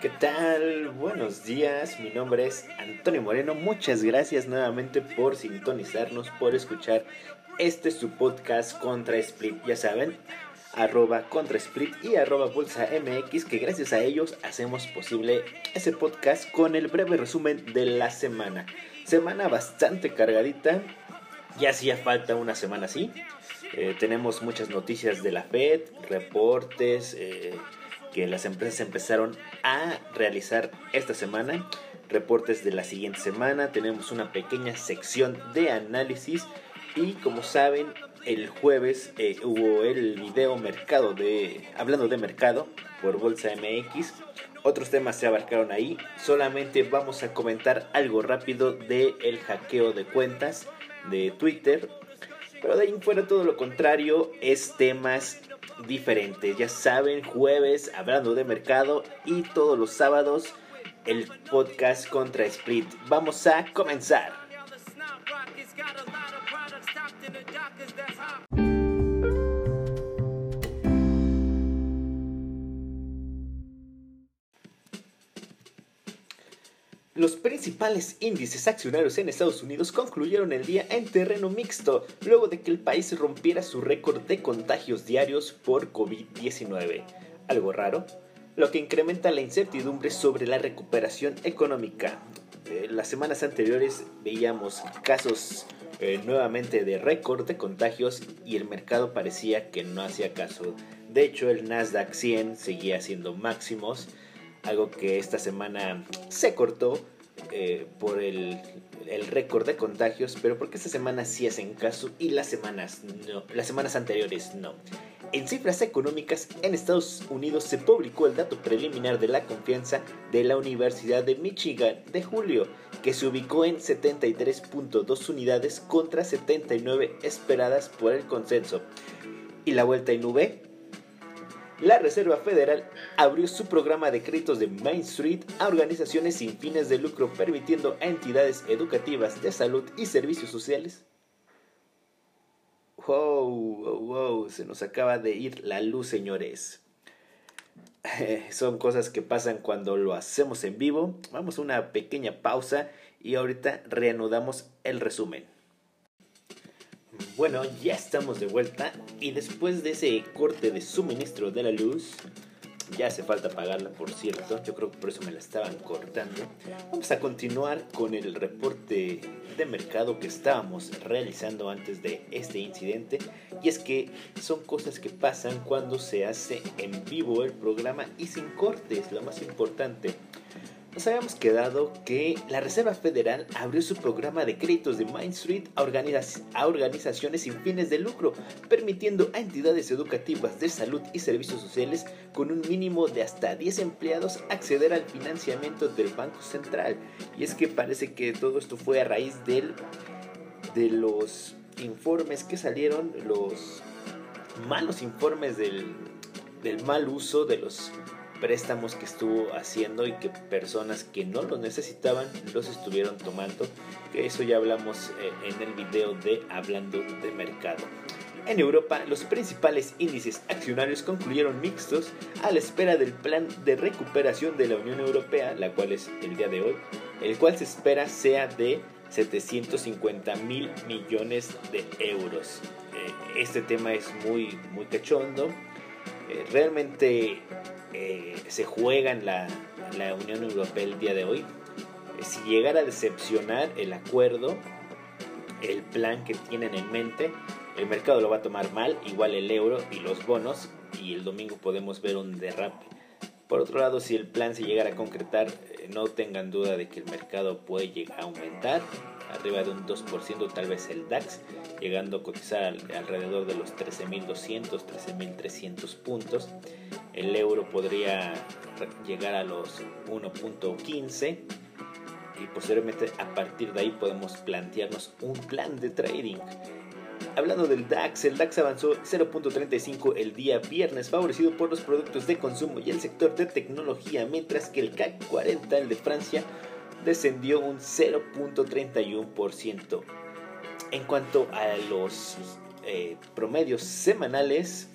¿Qué tal? Buenos días, mi nombre es Antonio Moreno. Muchas gracias nuevamente por sintonizarnos, por escuchar este su podcast Contra Split. Ya saben, arroba Contra Split y arroba Bolsa MX, que gracias a ellos hacemos posible ese podcast con el breve resumen de la semana. Semana bastante cargadita, ya hacía falta una semana así. Eh, tenemos muchas noticias de la Fed, reportes. Eh, que las empresas empezaron a realizar esta semana. Reportes de la siguiente semana. Tenemos una pequeña sección de análisis. Y como saben, el jueves eh, hubo el video mercado de. hablando de mercado por Bolsa MX. Otros temas se abarcaron ahí. Solamente vamos a comentar algo rápido del el hackeo de cuentas de Twitter. Pero de ahí fuera todo lo contrario es temas diferentes. Ya saben, jueves hablando de mercado y todos los sábados el podcast contra Split. Vamos a comenzar. Los principales índices accionarios en Estados Unidos concluyeron el día en terreno mixto, luego de que el país rompiera su récord de contagios diarios por COVID-19. Algo raro, lo que incrementa la incertidumbre sobre la recuperación económica. Eh, las semanas anteriores veíamos casos eh, nuevamente de récord de contagios y el mercado parecía que no hacía caso. De hecho, el Nasdaq 100 seguía haciendo máximos algo que esta semana se cortó eh, por el, el récord de contagios, pero porque esta semana sí hacen caso y las semanas no, las semanas anteriores no. En cifras económicas, en Estados Unidos se publicó el dato preliminar de la confianza de la Universidad de Michigan de julio, que se ubicó en 73.2 unidades contra 79 esperadas por el consenso. Y la vuelta en V la Reserva Federal abrió su programa de créditos de Main Street a organizaciones sin fines de lucro, permitiendo a entidades educativas de salud y servicios sociales. Wow, wow, wow, se nos acaba de ir la luz, señores. Son cosas que pasan cuando lo hacemos en vivo. Vamos a una pequeña pausa y ahorita reanudamos el resumen. Bueno, ya estamos de vuelta y después de ese corte de suministro de la luz, ya hace falta pagarla, por cierto, yo creo que por eso me la estaban cortando. Vamos a continuar con el reporte de mercado que estábamos realizando antes de este incidente y es que son cosas que pasan cuando se hace en vivo el programa y sin cortes, lo más importante. Nos habíamos quedado que la Reserva Federal abrió su programa de créditos de Main Street a, organizaciones sin fines de lucro, permitiendo a entidades educativas de salud y servicios sociales con un mínimo de hasta 10 empleados acceder al financiamiento del Banco Central. Y es que parece que todo esto fue a raíz del, de los informes que salieron, los malos informes del, del mal uso de los préstamos que estuvo haciendo y que personas que no los necesitaban los estuvieron tomando, que eso ya hablamos eh, en el video de Hablando de Mercado. En Europa, los principales índices accionarios concluyeron mixtos a la espera del plan de recuperación de la Unión Europea, la cual es el día de hoy, el cual se espera sea de 750 mil millones de euros. Eh, este tema es muy, muy cachondo. Eh, realmente eh, se juega en la, la, Unión Europea el día de hoy. Eh, si llegara a decepcionar el acuerdo, el plan que tienen en mente, el mercado lo va a tomar mal, igual el euro y los bonos, y el domingo podemos ver un derrape. Por otro lado, si el plan se llegara a concretar, eh, no tengan duda de que el mercado puede llegar a aumentar, arriba de un 2%, tal vez el DAX, llegando a cotizar alrededor de los 13.200, 13.300 puntos. El euro podría llegar a los 1.15 y posteriormente a partir de ahí podemos plantearnos un plan de trading. Hablando del DAX, el DAX avanzó 0.35 el día viernes, favorecido por los productos de consumo y el sector de tecnología, mientras que el CAC 40, el de Francia, descendió un 0.31%. En cuanto a los eh, promedios semanales,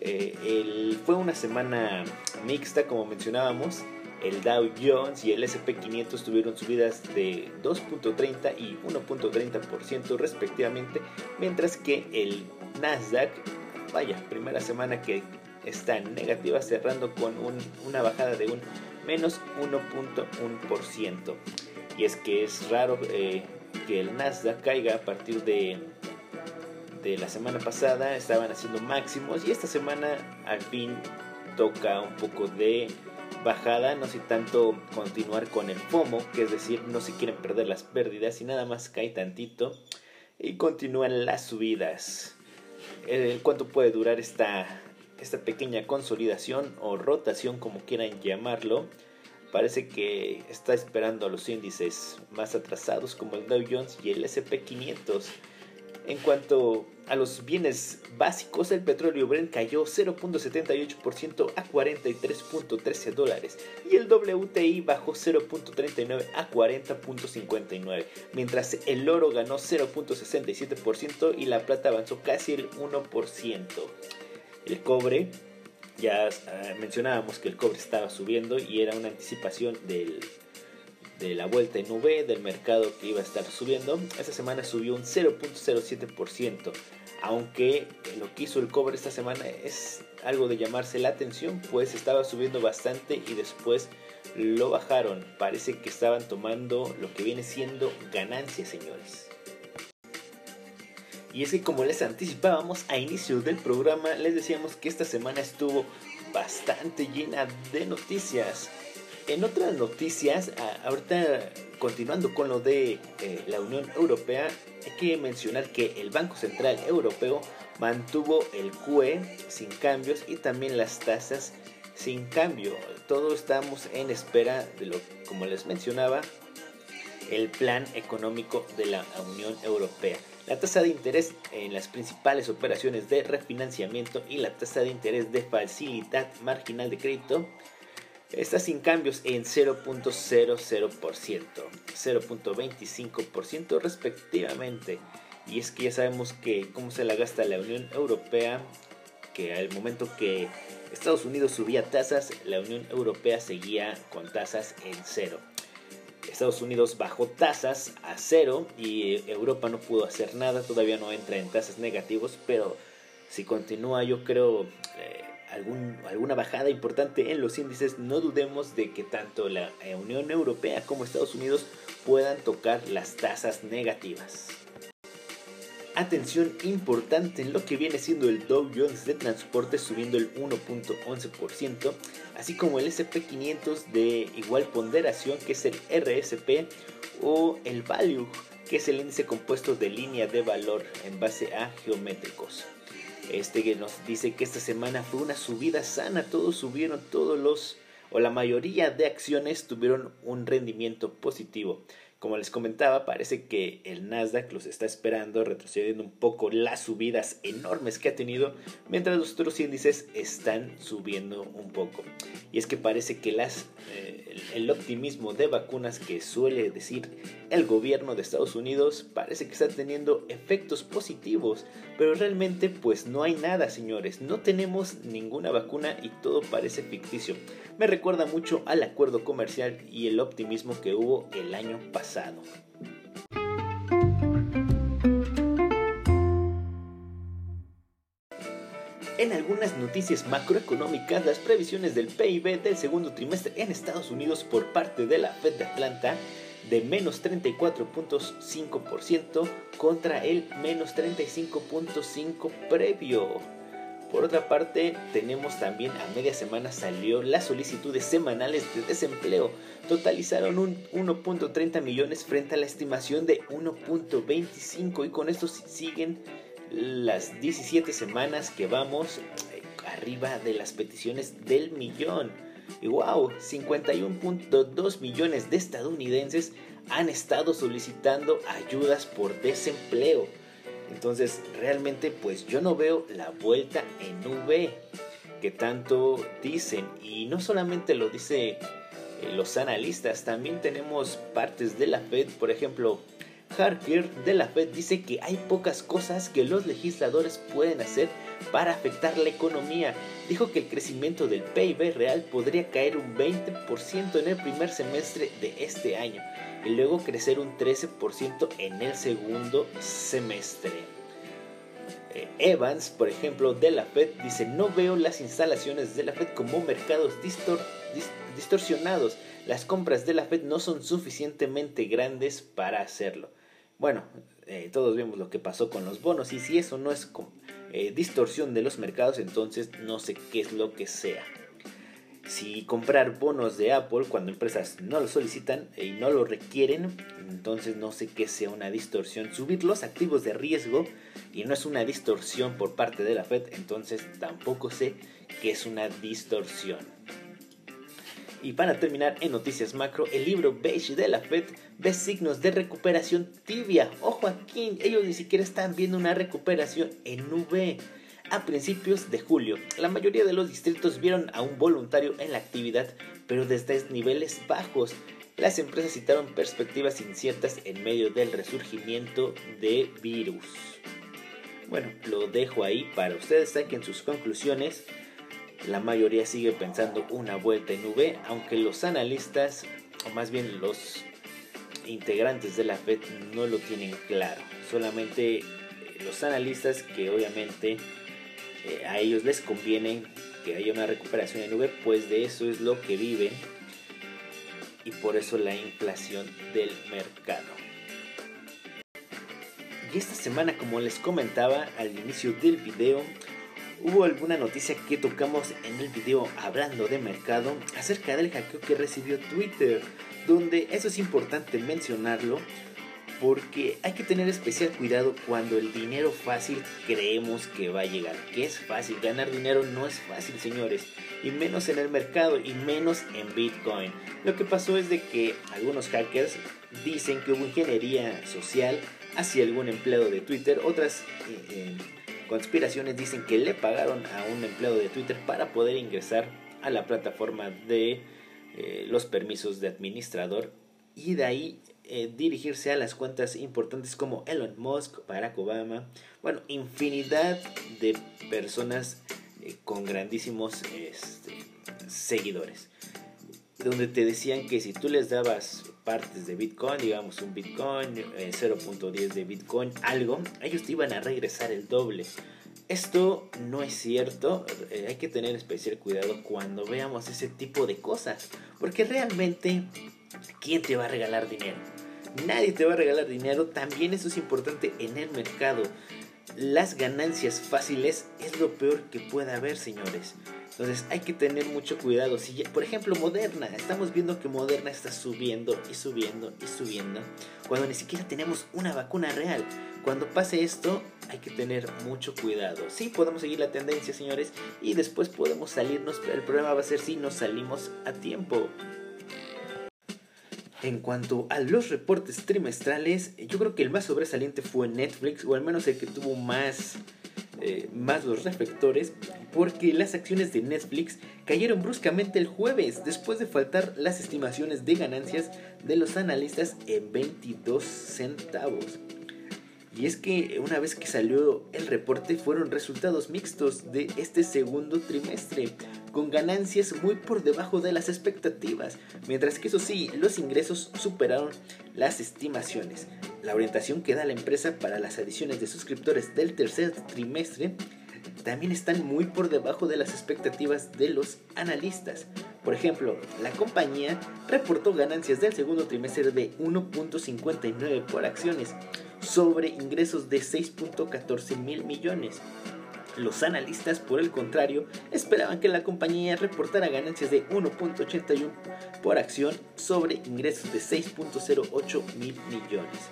eh, fue una semana mixta, como mencionábamos. El Dow Jones y el SP500 tuvieron subidas de 2.30 y 1.30% respectivamente, mientras que el Nasdaq, vaya, primera semana que está negativa cerrando con una bajada de un menos 1.1%. Y es que es raro eh, que el Nasdaq caiga a partir de, de la semana pasada, estaban haciendo máximos y esta semana al fin toca un poco de bajada, no sé tanto continuar con el FOMO, que es decir, no se quieren perder las pérdidas y nada más cae tantito y continúan las subidas. Eh, ¿Cuánto puede durar esta, esta pequeña consolidación o rotación, como quieran llamarlo? Parece que está esperando a los índices más atrasados como el Dow Jones y el SP500 en cuanto a los bienes básicos, el petróleo Brent cayó 0.78% a 43.13 dólares y el WTI bajó 0.39 a 40.59, mientras el oro ganó 0.67% y la plata avanzó casi el 1%. El cobre, ya ah, mencionábamos que el cobre estaba subiendo y era una anticipación del de la vuelta en V del mercado que iba a estar subiendo, esta semana subió un 0.07%, aunque lo que hizo el cobre esta semana es algo de llamarse la atención, pues estaba subiendo bastante y después lo bajaron. Parece que estaban tomando lo que viene siendo ganancias, señores. Y es que como les anticipábamos a inicio del programa, les decíamos que esta semana estuvo bastante llena de noticias. En otras noticias, ahorita continuando con lo de eh, la Unión Europea, hay que mencionar que el Banco Central Europeo mantuvo el QE sin cambios y también las tasas sin cambio. Todos estamos en espera de lo, como les mencionaba, el plan económico de la Unión Europea. La tasa de interés en las principales operaciones de refinanciamiento y la tasa de interés de facilidad marginal de crédito está sin cambios en 0.00%, 0.25% respectivamente. Y es que ya sabemos que cómo se la gasta la Unión Europea, que al momento que Estados Unidos subía tasas, la Unión Europea seguía con tasas en cero. Estados Unidos bajó tasas a cero y Europa no pudo hacer nada, todavía no entra en tasas negativos, pero si continúa yo creo... Eh, alguna bajada importante en los índices, no dudemos de que tanto la Unión Europea como Estados Unidos puedan tocar las tasas negativas. Atención importante en lo que viene siendo el Dow Jones de transporte subiendo el 1.11%, así como el SP500 de igual ponderación que es el RSP o el Value, que es el índice compuesto de línea de valor en base a geométricos. Este que nos dice que esta semana fue una subida sana, todos subieron, todos los o la mayoría de acciones tuvieron un rendimiento positivo. Como les comentaba, parece que el Nasdaq los está esperando, retrocediendo un poco las subidas enormes que ha tenido, mientras los otros índices están subiendo un poco. Y es que parece que eh, el optimismo de vacunas que suele decir el gobierno de Estados Unidos parece que está teniendo efectos positivos, pero realmente pues no hay nada, señores. No tenemos ninguna vacuna y todo parece ficticio. Me recuerda mucho al acuerdo comercial y el optimismo que hubo el año pasado. En algunas noticias macroeconómicas, las previsiones del PIB del segundo trimestre en Estados Unidos por parte de la Fed de Atlanta de menos 34.5% contra el menos 35.5% previo. Por otra parte, tenemos también a media semana salió las solicitudes semanales de desempleo. Totalizaron un 1.30 millones frente a la estimación de 1.25 y con esto siguen las 17 semanas que vamos eh, arriba de las peticiones del millón. Y wow, 51.2 millones de estadounidenses han estado solicitando ayudas por desempleo. Entonces, realmente, pues yo no veo la vuelta en V que tanto dicen. Y no solamente lo dice eh, los analistas, también tenemos partes de la Fed, por ejemplo, Harker de la Fed dice que hay pocas cosas que los legisladores pueden hacer para afectar la economía. Dijo que el crecimiento del PIB real podría caer un 20% en el primer semestre de este año y luego crecer un 13% en el segundo semestre. Eh, Evans, por ejemplo, de la Fed, dice, no veo las instalaciones de la Fed como mercados distorsionados. Las compras de la Fed no son suficientemente grandes para hacerlo. Bueno, eh, todos vemos lo que pasó con los bonos y si eso no es eh, distorsión de los mercados, entonces no sé qué es lo que sea. Si comprar bonos de Apple cuando empresas no lo solicitan y no lo requieren, entonces no sé qué sea una distorsión. Subir los activos de riesgo y no es una distorsión por parte de la Fed, entonces tampoco sé qué es una distorsión. Y para terminar en noticias macro, el libro Beige de la Fed ve signos de recuperación tibia. Ojo aquí, ellos ni siquiera están viendo una recuperación en V. A principios de julio, la mayoría de los distritos vieron a un voluntario en la actividad, pero desde niveles bajos. Las empresas citaron perspectivas inciertas en medio del resurgimiento de virus. Bueno, lo dejo ahí para ustedes, saquen sus conclusiones la mayoría sigue pensando una vuelta en V, aunque los analistas, o más bien los integrantes de la Fed, no lo tienen claro. Solamente eh, los analistas que obviamente eh, a ellos les conviene que haya una recuperación en V, pues de eso es lo que viven y por eso la inflación del mercado. Y esta semana, como les comentaba al inicio del video, hubo alguna noticia que tocamos en el video hablando de mercado acerca del hackeo que recibió Twitter, donde eso es importante mencionarlo porque hay que tener especial cuidado cuando el dinero fácil creemos que va a llegar. Que es fácil, ganar dinero no es fácil, señores, y menos en el mercado y menos en Bitcoin. Lo que pasó es de que algunos hackers dicen que hubo ingeniería social hacia algún empleado de Twitter, otras eh, eh, conspiraciones dicen que le pagaron a un empleado de Twitter para poder ingresar a la plataforma de eh, los permisos de administrador y de ahí eh, dirigirse a las cuentas importantes como Elon Musk, Barack Obama, bueno, infinidad de personas eh, con grandísimos este, seguidores. Donde te decían que si tú les dabas partes de Bitcoin, digamos un Bitcoin, 0.10 eh, de Bitcoin, algo, ellos te iban a regresar el doble. Esto no es cierto, eh, hay que tener especial cuidado cuando veamos ese tipo de cosas, porque realmente, ¿quién te va a regalar dinero? Nadie te va a regalar dinero, también eso es importante en el mercado. Las ganancias fáciles es lo peor que pueda haber, señores. Entonces hay que tener mucho cuidado. Por ejemplo, Moderna, estamos viendo que Moderna está subiendo y subiendo y subiendo, cuando ni siquiera tenemos una vacuna real. Cuando pase esto, hay que tener mucho cuidado. Sí, podemos seguir la tendencia, señores, y después podemos salirnos, pero el problema va a ser si nos salimos a tiempo. En cuanto a los reportes trimestrales, yo creo que el más sobresaliente fue Netflix, o al menos el que tuvo más eh, más los reflectores porque las acciones de Netflix cayeron bruscamente el jueves después de faltar las estimaciones de ganancias de los analistas en 22 centavos. Y es que una vez que salió el reporte fueron resultados mixtos de este segundo trimestre, con ganancias muy por debajo de las expectativas, mientras que eso sí, los ingresos superaron las estimaciones. La orientación que da la empresa para las adiciones de suscriptores del tercer trimestre también están muy por debajo de las expectativas de los analistas. Por ejemplo, la compañía reportó ganancias del segundo trimestre de 1.59 por acciones sobre ingresos de 6.14 mil millones. Los analistas, por el contrario, esperaban que la compañía reportara ganancias de 1.81 por acción sobre ingresos de 6.08 mil millones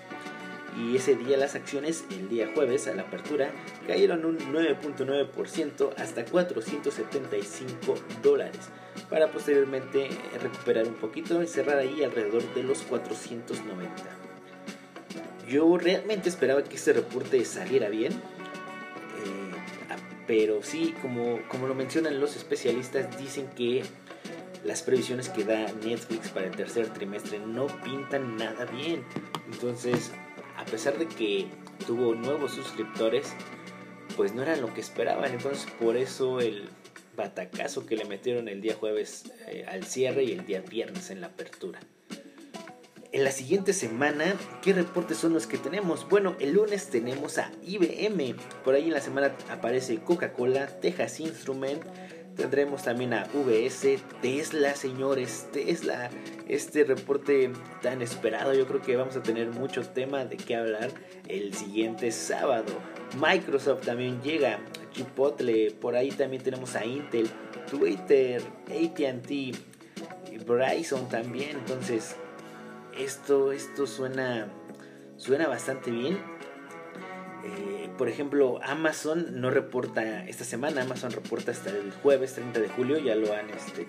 y ese día las acciones, el día jueves a la apertura, cayeron un 9.9% hasta 475 dólares, para posteriormente recuperar un poquito y cerrar ahí alrededor de los 490. Yo realmente esperaba que este reporte saliera bien, pero sí, como, como lo mencionan los especialistas, dicen que las previsiones que da Netflix para el tercer trimestre no pintan nada bien. Entonces, pesar de que tuvo nuevos suscriptores, pues no era lo que esperaban. Entonces por eso el batacazo que le metieron el día jueves eh, al cierre y el día viernes en la apertura. En la siguiente semana, ¿qué reportes son los que tenemos? Bueno, el lunes tenemos a IBM. Por ahí en la semana aparece Coca-Cola, Texas Instrument. Tendremos también a VS, Tesla, señores, Tesla. Este reporte tan esperado, yo creo que vamos a tener mucho tema de qué hablar el siguiente sábado. Microsoft también llega, Chipotle, por ahí también tenemos a Intel, Twitter, ATT, Verizon también. Entonces, esto, esto suena, suena bastante bien. Eh, por ejemplo, Amazon no reporta esta semana, Amazon reporta hasta el jueves 30 de julio, ya lo han este,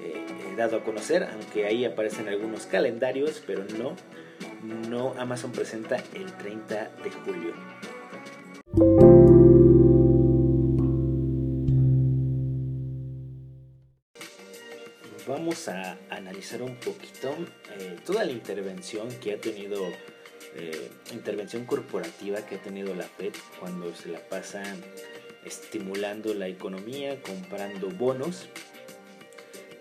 eh, dado a conocer, aunque ahí aparecen algunos calendarios, pero no, no Amazon presenta el 30 de julio. Analizar un poquito eh, toda la intervención que ha tenido, eh, intervención corporativa que ha tenido la FED cuando se la pasa estimulando la economía, comprando bonos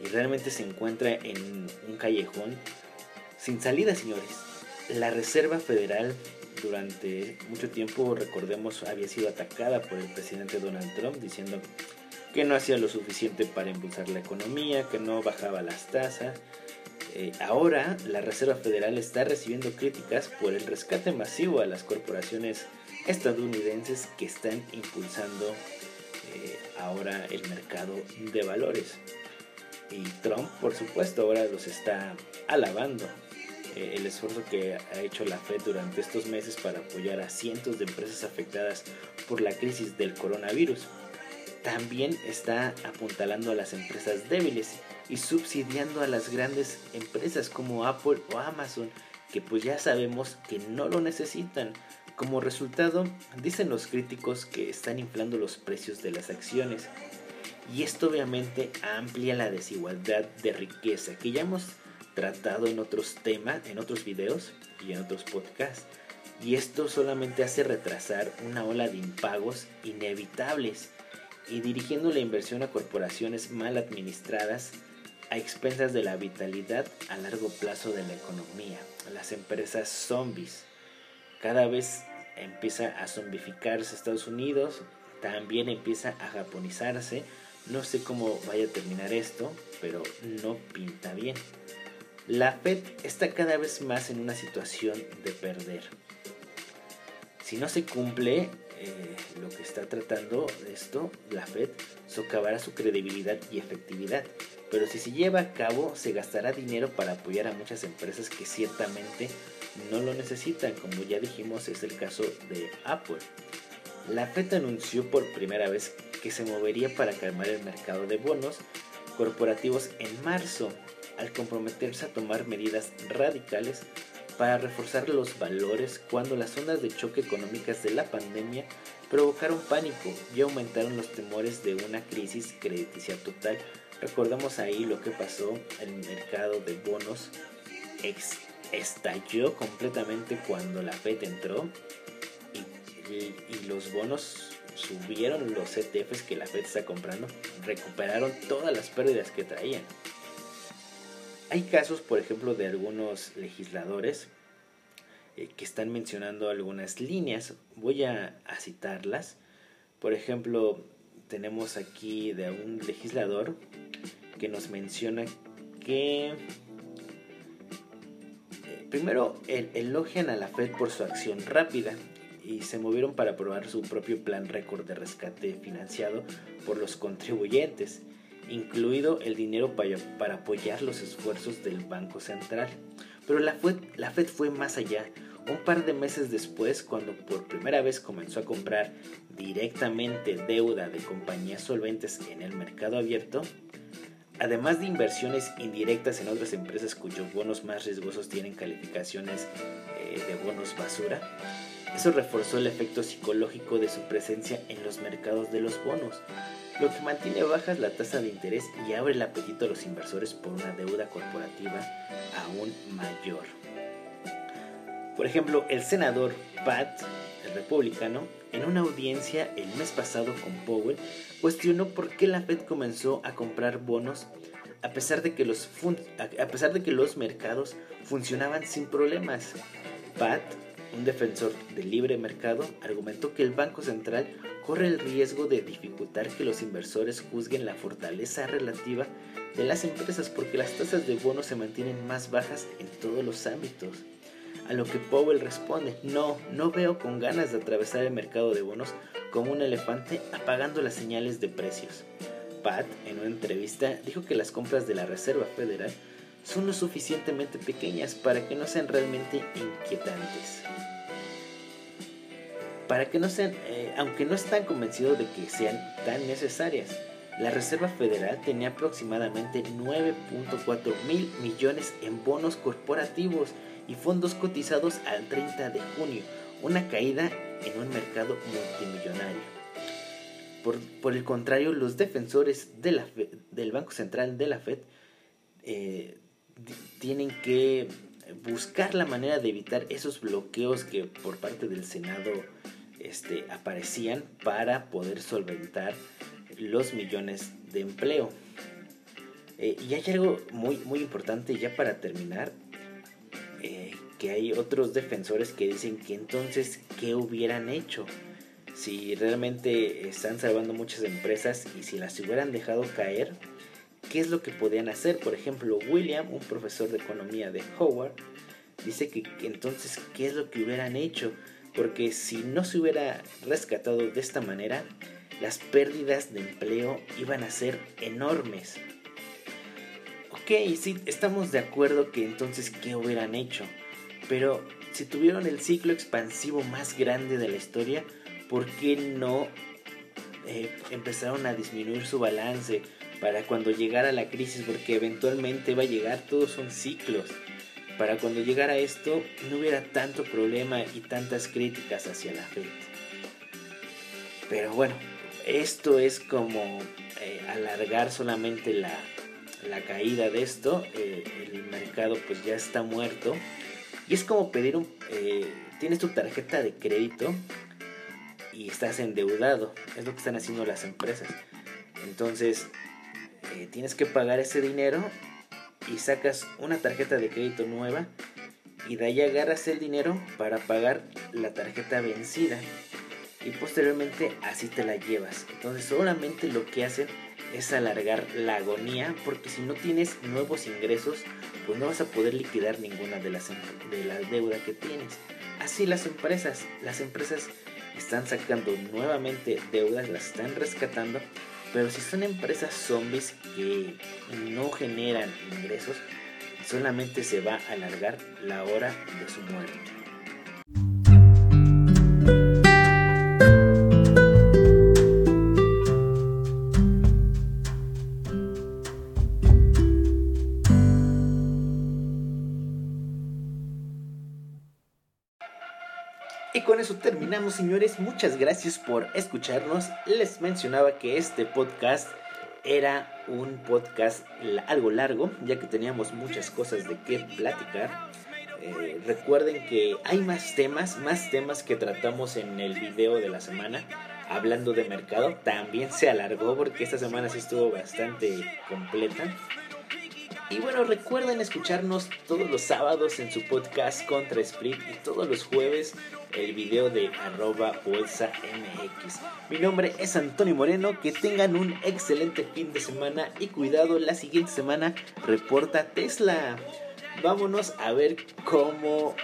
y realmente se encuentra en un callejón sin salida, señores. La Reserva Federal durante mucho tiempo, recordemos, había sido atacada por el presidente Donald Trump diciendo que no hacía lo suficiente para impulsar la economía, que no bajaba las tasas. Eh, ahora la Reserva Federal está recibiendo críticas por el rescate masivo a las corporaciones estadounidenses que están impulsando eh, ahora el mercado de valores. Y Trump, por supuesto, ahora los está alabando eh, el esfuerzo que ha hecho la Fed durante estos meses para apoyar a cientos de empresas afectadas por la crisis del coronavirus. También está apuntalando a las empresas débiles y subsidiando a las grandes empresas como Apple o Amazon, que pues ya sabemos que no lo necesitan. Como resultado, dicen los críticos que están inflando los precios de las acciones. Y esto obviamente amplia la desigualdad de riqueza que ya hemos tratado en otros temas, en otros videos y en otros podcasts. Y esto solamente hace retrasar una ola de impagos inevitables y dirigiendo la inversión a corporaciones mal administradas a expensas de la vitalidad a largo plazo de la economía. Las empresas zombies. Cada vez empieza a zombificarse Estados Unidos, también empieza a japonizarse. No sé cómo vaya a terminar esto, pero no pinta bien. La Fed está cada vez más en una situación de perder. Si no se cumple eh, lo que está tratando esto, la Fed socavará su credibilidad y efectividad. Pero si se lleva a cabo, se gastará dinero para apoyar a muchas empresas que ciertamente no lo necesitan, como ya dijimos es el caso de Apple. La Fed anunció por primera vez que se movería para calmar el mercado de bonos corporativos en marzo al comprometerse a tomar medidas radicales para reforzar los valores cuando las ondas de choque económicas de la pandemia provocaron pánico y aumentaron los temores de una crisis crediticia total. Recordamos ahí lo que pasó, el mercado de bonos estalló completamente cuando la Fed entró y, los bonos subieron los ETFs que la Fed está comprando, recuperaron todas las pérdidas que traían. Hay casos, por ejemplo, de algunos legisladores eh, que están mencionando algunas líneas. Voy a, citarlas. Por ejemplo, tenemos aquí de un legislador que nos menciona que eh, primero elogian a la Fed por su acción rápida y se movieron para aprobar su propio plan récord de rescate financiado por los contribuyentes incluido el dinero para, apoyar los esfuerzos del Banco Central. Pero la Fed, la Fed fue más allá. Un par de meses después, cuando por primera vez comenzó a comprar directamente deuda de compañías solventes en el mercado abierto, además de inversiones indirectas en otras empresas cuyos bonos más riesgosos tienen calificaciones eh, de bonos basura, eso reforzó el efecto psicológico de su presencia en los mercados de los bonos, lo que mantiene bajas la tasa de interés y abre el apetito a los inversores por una deuda corporativa aún mayor. Por ejemplo, el senador Pat, el republicano, en una audiencia el mes pasado con Powell, cuestionó por qué la Fed comenzó a comprar bonos a pesar de que los, a pesar de que los mercados funcionaban sin problemas. Pat, un defensor del libre mercado, argumentó que el Banco Central corre el riesgo de dificultar que los inversores juzguen la fortaleza relativa de las empresas porque las tasas de bonos se mantienen más bajas en todos los ámbitos. A lo que Powell responde, no, no veo con ganas de atravesar el mercado de bonos como un elefante apagando las señales de precios. Pat, en una entrevista, dijo que las compras de la Reserva Federal son lo suficientemente pequeñas para que no sean realmente inquietantes. Para que no sean, eh, aunque no están convencidos de que sean tan necesarias. La Reserva Federal tenía aproximadamente 9.4 mil millones en bonos corporativos y fondos cotizados al 30 de junio, una caída en un mercado multimillonario. Por, el contrario, los defensores de la del Banco Central de la Fed eh, tienen que buscar la manera de evitar esos bloqueos que por parte del Senado este, aparecían para poder solventar los millones de empleo. Eh, y hay algo muy, muy importante ya para terminar, eh, que hay otros defensores que dicen que entonces, ¿qué hubieran hecho? Si realmente están salvando muchas empresas y si las hubieran dejado caer, ¿qué es lo que podían hacer? Por ejemplo, William, un profesor de economía de Howard, dice que entonces, ¿qué es lo que hubieran hecho? Porque si no se hubiera rescatado de esta manera, las pérdidas de empleo iban a ser enormes. Ok, sí, estamos de acuerdo que entonces qué hubieran hecho, pero si tuvieron el ciclo expansivo más grande de la historia, ¿por qué no eh, empezaron a disminuir su balance para cuando llegara la crisis? Porque eventualmente va a llegar, todos son ciclos. Para cuando llegara esto no hubiera tanto problema y tantas críticas hacia la Fed. Pero bueno, esto es como eh, alargar solamente la, la caída de esto, eh, el mercado pues ya está muerto. Y es como pedir un... Eh, tienes tu tarjeta de crédito y estás endeudado. Es lo que están haciendo las empresas. Entonces, eh, tienes que pagar ese dinero y sacas una tarjeta de crédito nueva y de ahí agarras el dinero para pagar la tarjeta vencida y posteriormente así te la llevas. Entonces solamente lo que hacen es alargar la agonía porque si no tienes nuevos ingresos pues no vas a poder liquidar ninguna de las de la deuda que tienes. Así las empresas, las empresas están sacando nuevamente deudas, las están rescatando, pero si son empresas zombies que no generan ingresos, solamente se va a alargar la hora de su muerte. Señores. Muchas gracias por escucharnos. Les mencionaba que este podcast era un podcast algo largo, ya que teníamos muchas cosas de qué platicar. Eh, recuerden que hay más temas, más temas que tratamos en el video de la semana. Hablando de mercado, también se alargó porque esta semana sí estuvo bastante completa. Y bueno, recuerden escucharnos todos los sábados en su podcast Contra Split y todos los jueves el video de arroba bolsa mx. Mi nombre es Antonio Moreno, que tengan un excelente fin de semana y cuidado, la siguiente semana reporta Tesla. Vámonos a ver cómo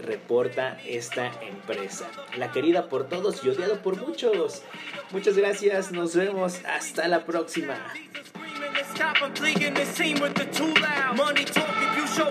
reporta esta empresa. La querida por todos y odiado por muchos. Muchas gracias, nos vemos, hasta la próxima. Stop him pleading this team with the too loud. Money talk if you show